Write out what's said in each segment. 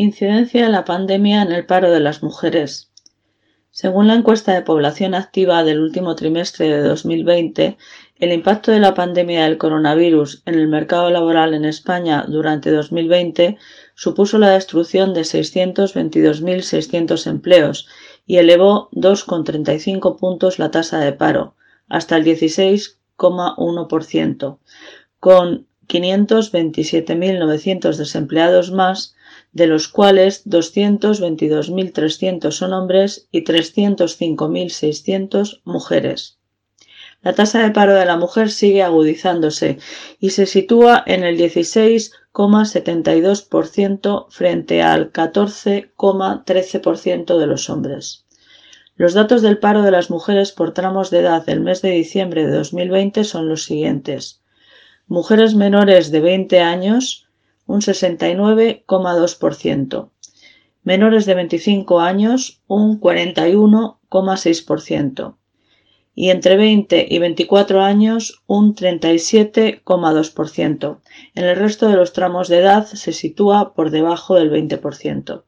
Incidencia de la pandemia en el paro de las mujeres. Según la encuesta de población activa del último trimestre de 2020, el impacto de la pandemia del coronavirus en el mercado laboral en España durante 2020 supuso la destrucción de 622.600 empleos y elevó 2,35 puntos la tasa de paro, hasta el 16,1%, con 527.900 desempleados más de los cuales 222.300 son hombres y 305.600 mujeres. La tasa de paro de la mujer sigue agudizándose y se sitúa en el 16,72% frente al 14,13% de los hombres. Los datos del paro de las mujeres por tramos de edad del mes de diciembre de 2020 son los siguientes. Mujeres menores de 20 años, un 69,2%. Menores de 25 años, un 41,6%. Y entre 20 y 24 años, un 37,2%. En el resto de los tramos de edad se sitúa por debajo del 20%.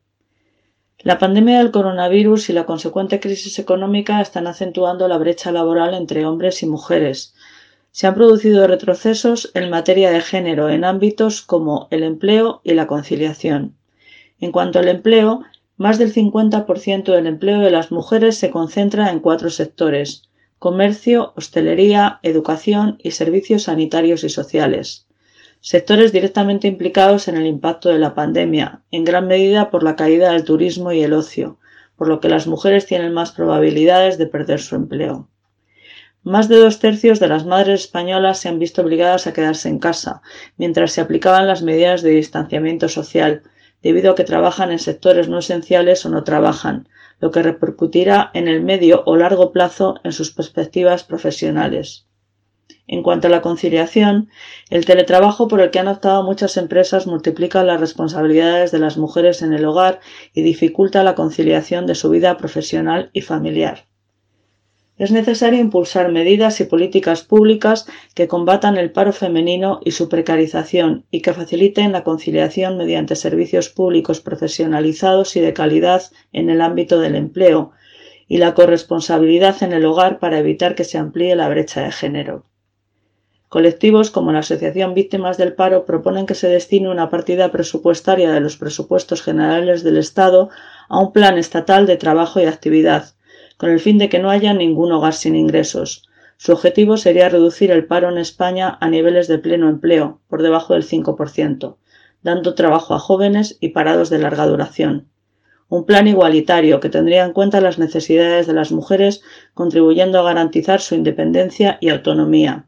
La pandemia del coronavirus y la consecuente crisis económica están acentuando la brecha laboral entre hombres y mujeres, se han producido retrocesos en materia de género en ámbitos como el empleo y la conciliación. En cuanto al empleo, más del 50% del empleo de las mujeres se concentra en cuatro sectores comercio, hostelería, educación y servicios sanitarios y sociales. Sectores directamente implicados en el impacto de la pandemia, en gran medida por la caída del turismo y el ocio, por lo que las mujeres tienen más probabilidades de perder su empleo. Más de dos tercios de las madres españolas se han visto obligadas a quedarse en casa, mientras se aplicaban las medidas de distanciamiento social, debido a que trabajan en sectores no esenciales o no trabajan, lo que repercutirá en el medio o largo plazo en sus perspectivas profesionales. En cuanto a la conciliación, el teletrabajo por el que han optado muchas empresas multiplica las responsabilidades de las mujeres en el hogar y dificulta la conciliación de su vida profesional y familiar. Es necesario impulsar medidas y políticas públicas que combatan el paro femenino y su precarización y que faciliten la conciliación mediante servicios públicos profesionalizados y de calidad en el ámbito del empleo y la corresponsabilidad en el hogar para evitar que se amplíe la brecha de género. Colectivos como la Asociación Víctimas del Paro proponen que se destine una partida presupuestaria de los presupuestos generales del Estado a un plan estatal de trabajo y actividad, con el fin de que no haya ningún hogar sin ingresos. Su objetivo sería reducir el paro en España a niveles de pleno empleo, por debajo del 5%, dando trabajo a jóvenes y parados de larga duración. Un plan igualitario que tendría en cuenta las necesidades de las mujeres, contribuyendo a garantizar su independencia y autonomía.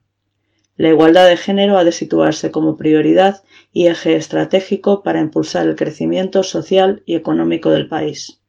La igualdad de género ha de situarse como prioridad y eje estratégico para impulsar el crecimiento social y económico del país.